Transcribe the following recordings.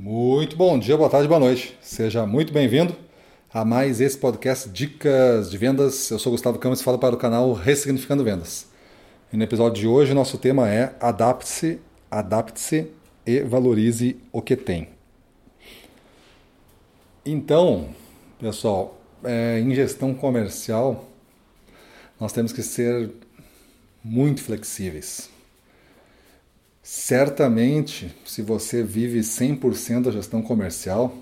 Muito bom dia, boa tarde, boa noite. Seja muito bem-vindo a mais esse podcast Dicas de Vendas. Eu sou Gustavo Campos e falo para o canal Ressignificando Vendas. E no episódio de hoje, nosso tema é Adapte-se, adapte-se e valorize o que tem. Então, pessoal, é, em gestão comercial, nós temos que ser muito flexíveis. Certamente, se você vive 100% da gestão comercial,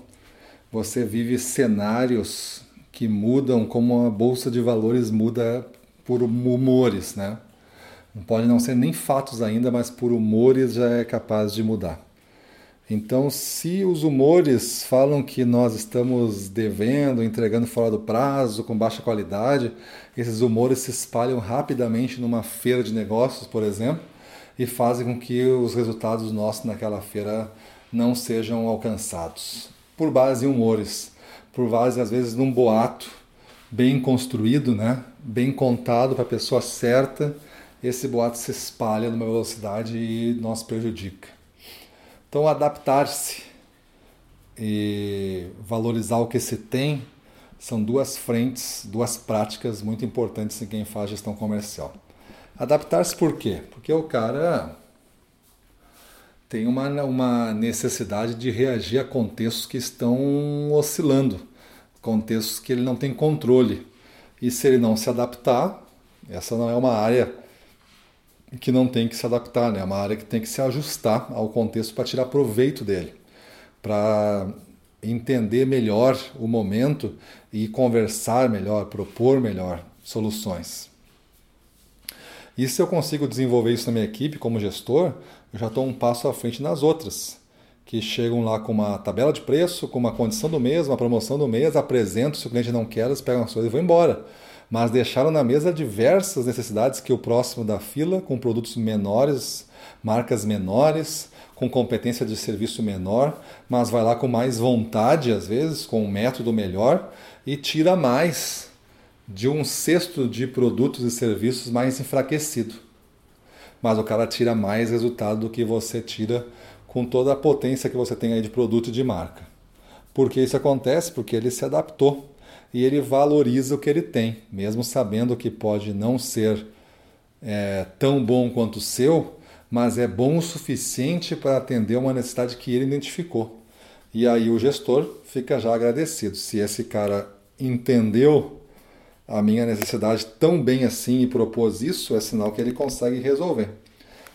você vive cenários que mudam como a bolsa de valores muda por humores, né? Pode não ser nem fatos ainda, mas por humores já é capaz de mudar. Então, se os humores falam que nós estamos devendo, entregando fora do prazo, com baixa qualidade, esses humores se espalham rapidamente numa feira de negócios, por exemplo, e fazem com que os resultados nossos naquela feira não sejam alcançados. Por base em humores, por base às vezes num boato bem construído, né? bem contado para a pessoa certa, esse boato se espalha numa velocidade e nos prejudica. Então, adaptar-se e valorizar o que se tem são duas frentes, duas práticas muito importantes em quem faz gestão comercial. Adaptar-se por quê? Porque o cara tem uma, uma necessidade de reagir a contextos que estão oscilando, contextos que ele não tem controle. E se ele não se adaptar, essa não é uma área que não tem que se adaptar, né? é uma área que tem que se ajustar ao contexto para tirar proveito dele, para entender melhor o momento e conversar melhor, propor melhor soluções. E se eu consigo desenvolver isso na minha equipe como gestor, eu já estou um passo à frente nas outras, que chegam lá com uma tabela de preço, com uma condição do mês, uma promoção do mês, apresento, se o cliente não quer, eles pegam as coisas e vão embora. Mas deixaram na mesa diversas necessidades que o próximo da fila, com produtos menores, marcas menores, com competência de serviço menor, mas vai lá com mais vontade, às vezes, com um método melhor e tira mais de um cesto de produtos e serviços mais enfraquecido. Mas o cara tira mais resultado do que você tira com toda a potência que você tem aí de produto e de marca. Por que isso acontece? Porque ele se adaptou e ele valoriza o que ele tem, mesmo sabendo que pode não ser é, tão bom quanto o seu, mas é bom o suficiente para atender uma necessidade que ele identificou. E aí o gestor fica já agradecido. Se esse cara entendeu a minha necessidade tão bem assim e propôs isso, é sinal que ele consegue resolver.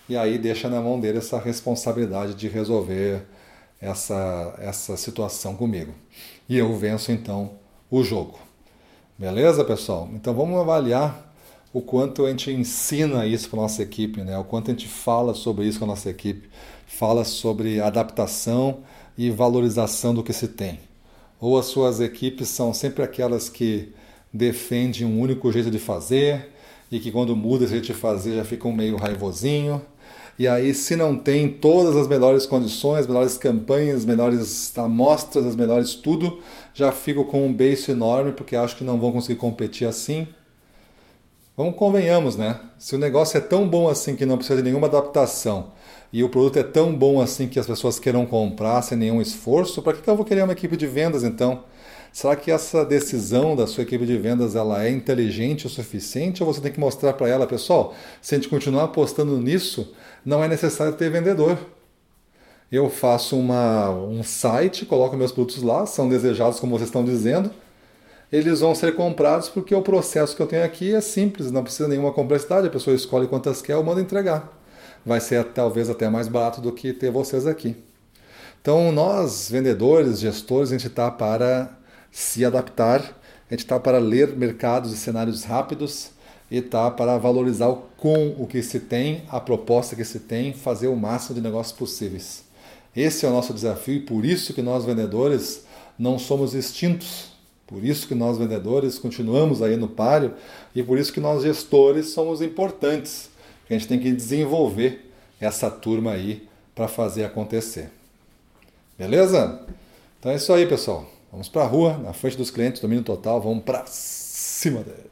E aí deixa na mão dele essa responsabilidade de resolver essa, essa situação comigo. E eu venço então o jogo. Beleza, pessoal? Então vamos avaliar o quanto a gente ensina isso para nossa equipe, né? O quanto a gente fala sobre isso com a nossa equipe, fala sobre adaptação e valorização do que se tem. Ou as suas equipes são sempre aquelas que defende um único jeito de fazer e que quando muda esse jeito de fazer já fica um meio raivosinho. E aí, se não tem todas as melhores condições, melhores campanhas, as melhores amostras, as melhores tudo, já fico com um beijo enorme porque acho que não vão conseguir competir assim. Vamos convenhamos, né? Se o negócio é tão bom assim que não precisa de nenhuma adaptação e o produto é tão bom assim que as pessoas queiram comprar sem nenhum esforço, para que eu vou querer uma equipe de vendas então? Será que essa decisão da sua equipe de vendas ela é inteligente o suficiente ou você tem que mostrar para ela, pessoal, se a gente continuar apostando nisso, não é necessário ter vendedor. Eu faço uma, um site, coloco meus produtos lá, são desejados como vocês estão dizendo, eles vão ser comprados porque o processo que eu tenho aqui é simples, não precisa nenhuma complexidade, a pessoa escolhe quantas quer, eu mando entregar. Vai ser talvez até mais barato do que ter vocês aqui. Então, nós, vendedores, gestores, a gente está para se adaptar, a gente está para ler mercados e cenários rápidos e está para valorizar o, com o que se tem, a proposta que se tem, fazer o máximo de negócios possíveis. Esse é o nosso desafio e por isso que nós vendedores não somos extintos. Por isso que nós vendedores continuamos aí no páreo e por isso que nós gestores somos importantes. A gente tem que desenvolver essa turma aí para fazer acontecer. Beleza? Então é isso aí, pessoal. Vamos para a rua, na frente dos clientes, domínio total, vamos para cima deles.